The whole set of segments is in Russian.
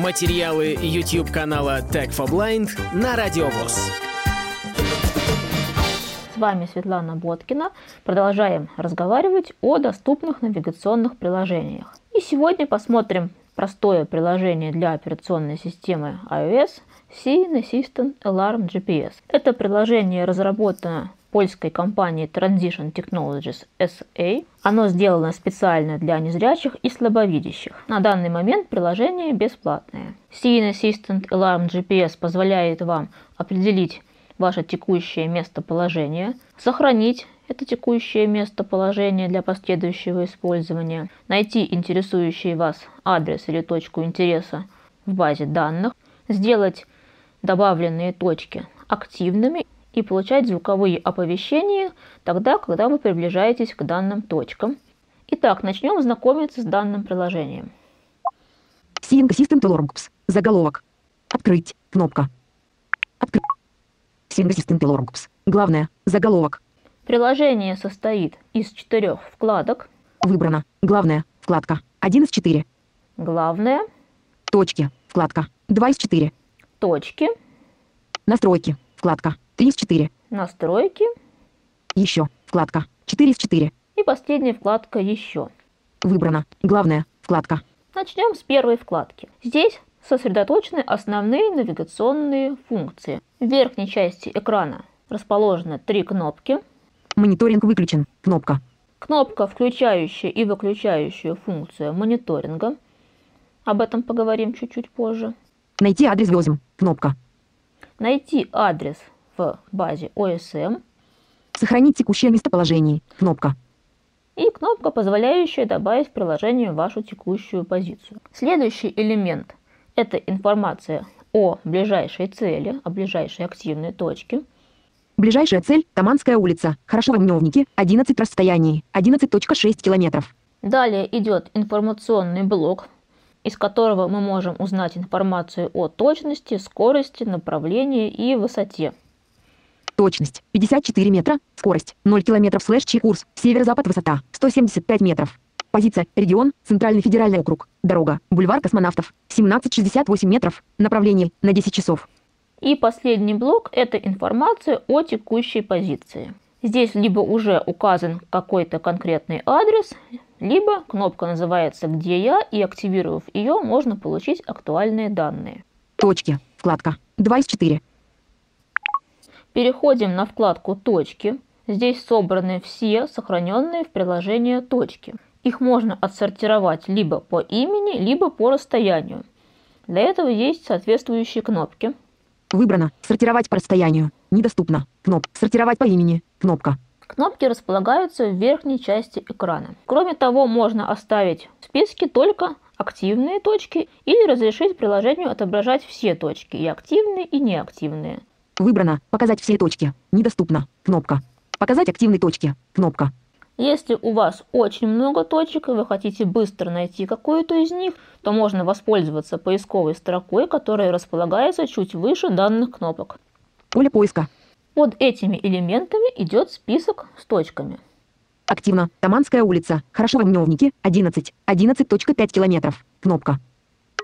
Материалы YouTube канала Tech for Blind на Радиовоз. С вами Светлана Боткина. Продолжаем разговаривать о доступных навигационных приложениях. И сегодня посмотрим простое приложение для операционной системы iOS Scene Assistant Alarm GPS. Это приложение разработано польской компании Transition Technologies SA. Оно сделано специально для незрячих и слабовидящих. На данный момент приложение бесплатное. Scene Assistant Alarm GPS позволяет вам определить ваше текущее местоположение, сохранить это текущее местоположение для последующего использования, найти интересующий вас адрес или точку интереса в базе данных, сделать добавленные точки активными и получать звуковые оповещения тогда, когда вы приближаетесь к данным точкам. Итак, начнем знакомиться с данным приложением. Seeing Assistant Alarms. Заголовок. Открыть. Кнопка. Открыть. Seeing Assistant Alarms. Главное. Заголовок. Приложение состоит из четырех вкладок. Выбрано. Главное. Вкладка. 1 из 4. Главное. Точки. Вкладка. 2 из 4. Точки. Настройки. Вкладка. 3 из 4. Настройки. Еще. Вкладка. 4 из 4. И последняя вкладка «Еще». Выбрано. Главное. Вкладка. Начнем с первой вкладки. Здесь сосредоточены основные навигационные функции. В верхней части экрана расположены три кнопки. Мониторинг выключен. Кнопка. Кнопка, включающая и выключающая функцию мониторинга. Об этом поговорим чуть-чуть позже. Найти адрес везем. Кнопка. Найти адрес в базе OSM Сохранить текущее местоположение. Кнопка. и кнопка, позволяющая добавить в приложение вашу текущую позицию. Следующий элемент – это информация о ближайшей цели, о ближайшей активной точке. Ближайшая цель – Таманская улица. Хорошо в Мневнике. 11 расстоянии. 11.6 километров. Далее идет информационный блок, из которого мы можем узнать информацию о точности, скорости, направлении и высоте. Точность 54 метра. Скорость 0 километров слэш чи курс. Северо-запад высота 175 метров. Позиция. Регион. Центральный федеральный округ. Дорога. Бульвар космонавтов. 1768 метров. Направление. На 10 часов. И последний блок – это информация о текущей позиции. Здесь либо уже указан какой-то конкретный адрес, либо кнопка называется «Где я?» и активировав ее, можно получить актуальные данные. Точки. Вкладка. 2 из 4. Переходим на вкладку «Точки». Здесь собраны все сохраненные в приложении точки. Их можно отсортировать либо по имени, либо по расстоянию. Для этого есть соответствующие кнопки. Выбрано. Сортировать по расстоянию. Недоступно. Кноп. Сортировать по имени. Кнопка. Кнопки располагаются в верхней части экрана. Кроме того, можно оставить в списке только активные точки или разрешить приложению отображать все точки, и активные, и неактивные. Выбрано. Показать все точки. Недоступно. Кнопка. Показать активные точки. Кнопка. Если у вас очень много точек, и вы хотите быстро найти какую-то из них, то можно воспользоваться поисковой строкой, которая располагается чуть выше данных кнопок. Поле поиска. Под этими элементами идет список с точками. Активно. Таманская улица. Хорошо в Мневнике. 11. 11.5 километров. Кнопка.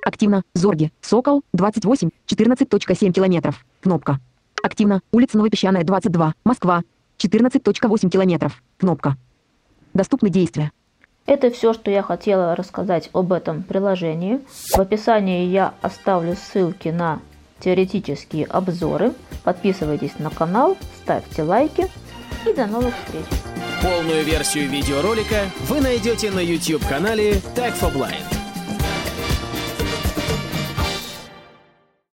Активно. Зорги. Сокол. 28. 14.7 километров. Кнопка. Активно. Улица Новопесчаная, 22. Москва. 14.8 километров. Кнопка. Доступны действия. Это все, что я хотела рассказать об этом приложении. В описании я оставлю ссылки на теоретические обзоры. Подписывайтесь на канал, ставьте лайки и до новых встреч. Полную версию видеоролика вы найдете на YouTube-канале Tech for Blind.